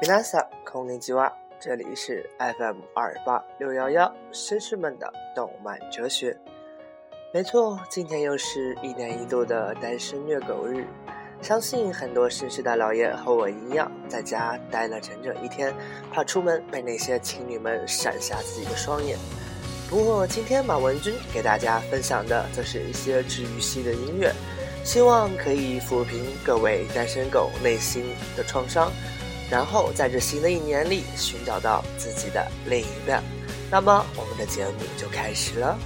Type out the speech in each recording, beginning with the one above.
米拉萨空灵吉哇，这里是 FM 二八六幺幺绅士们的动漫哲学。没错，今天又是一年一度的单身虐狗日，相信很多绅士大老爷和我一样，在家待了整整一天，怕出门被那些情侣们闪瞎自己的双眼。不过今天马文君给大家分享的，则是一些治愈系的音乐。希望可以抚平各位单身狗内心的创伤，然后在这新的一年里寻找到自己的另一半。那么，我们的节目就开始了。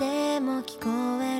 でも聞こえる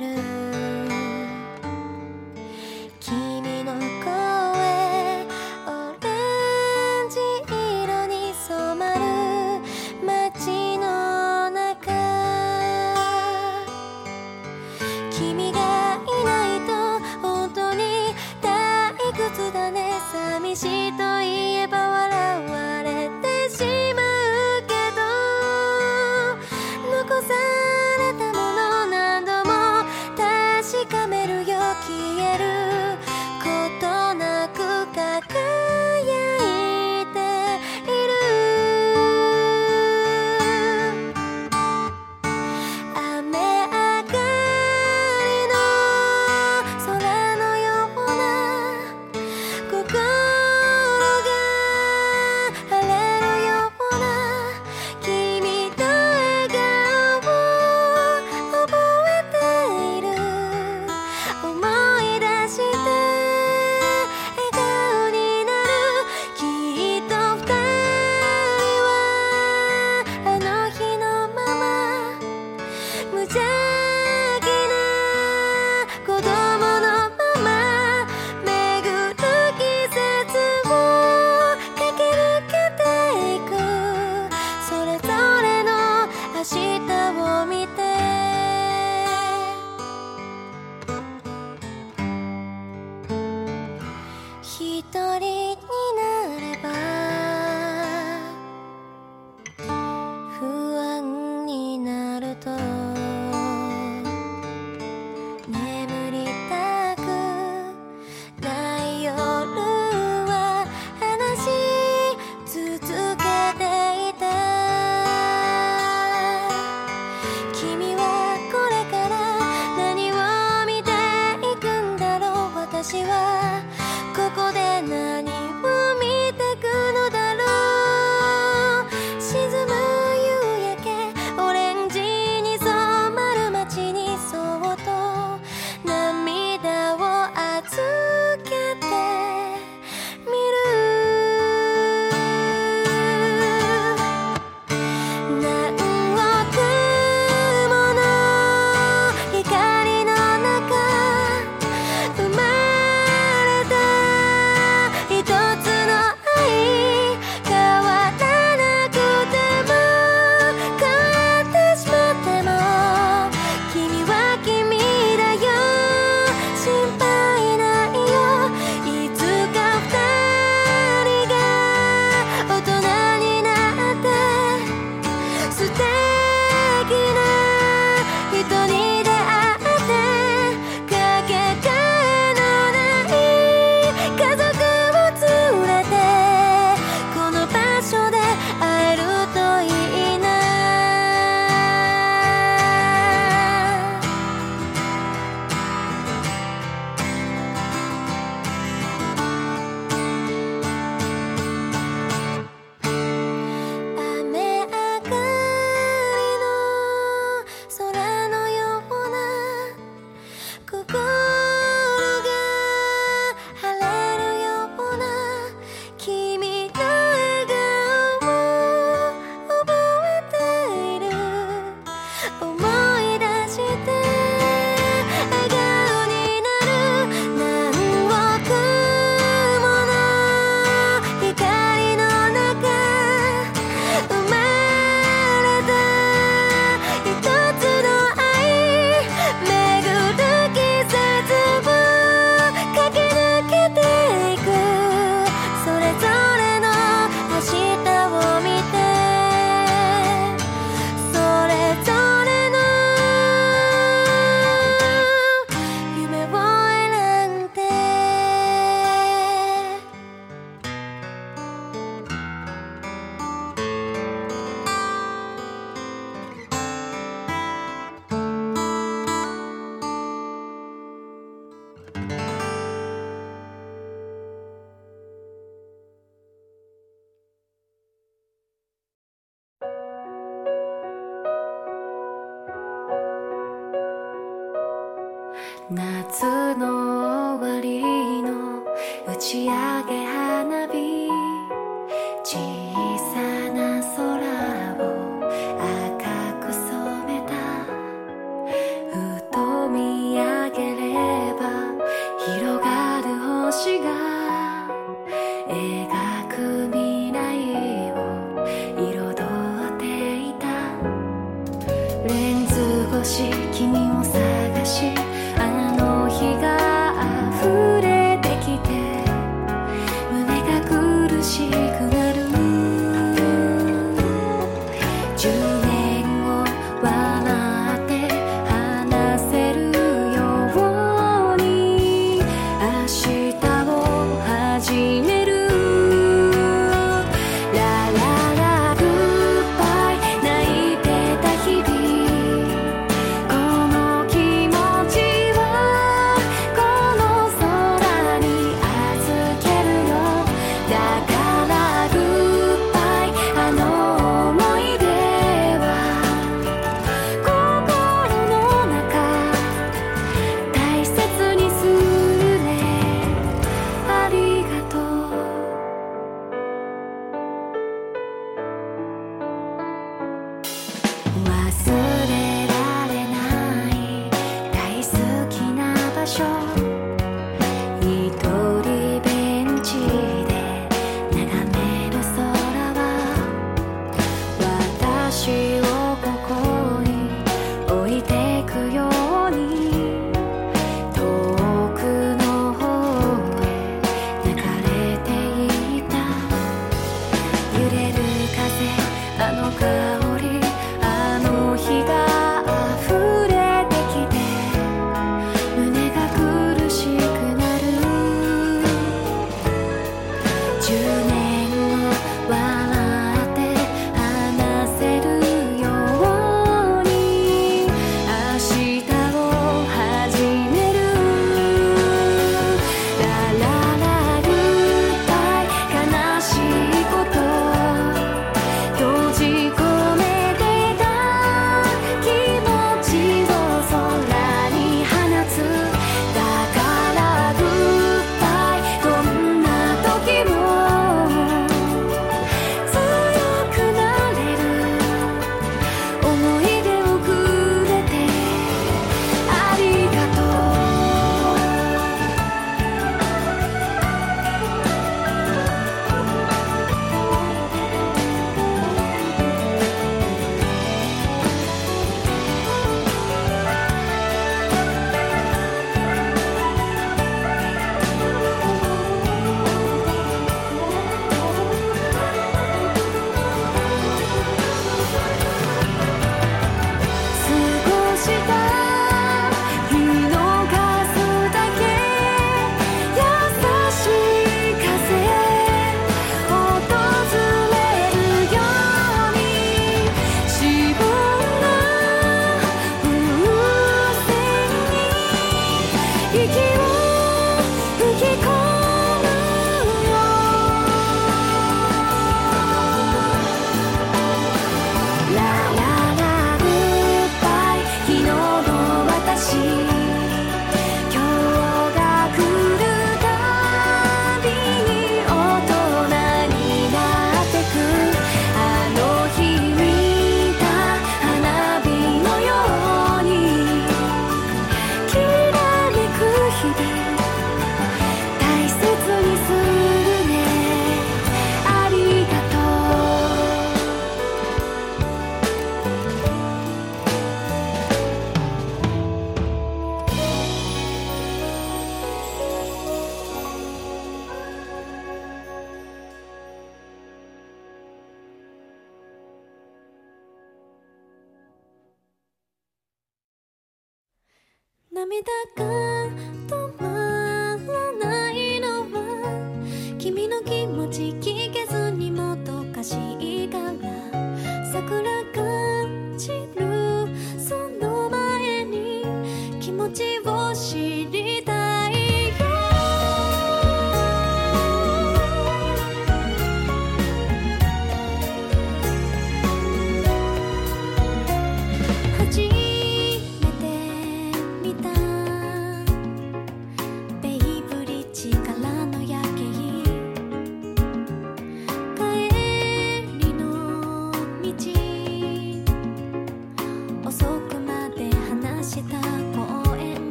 那次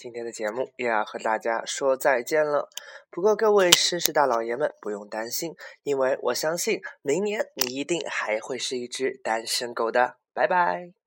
今天的节目又要和大家说再见了。不过各位绅士大老爷们不用担心因为我相信明年你一定还会是一只单身狗的。拜拜。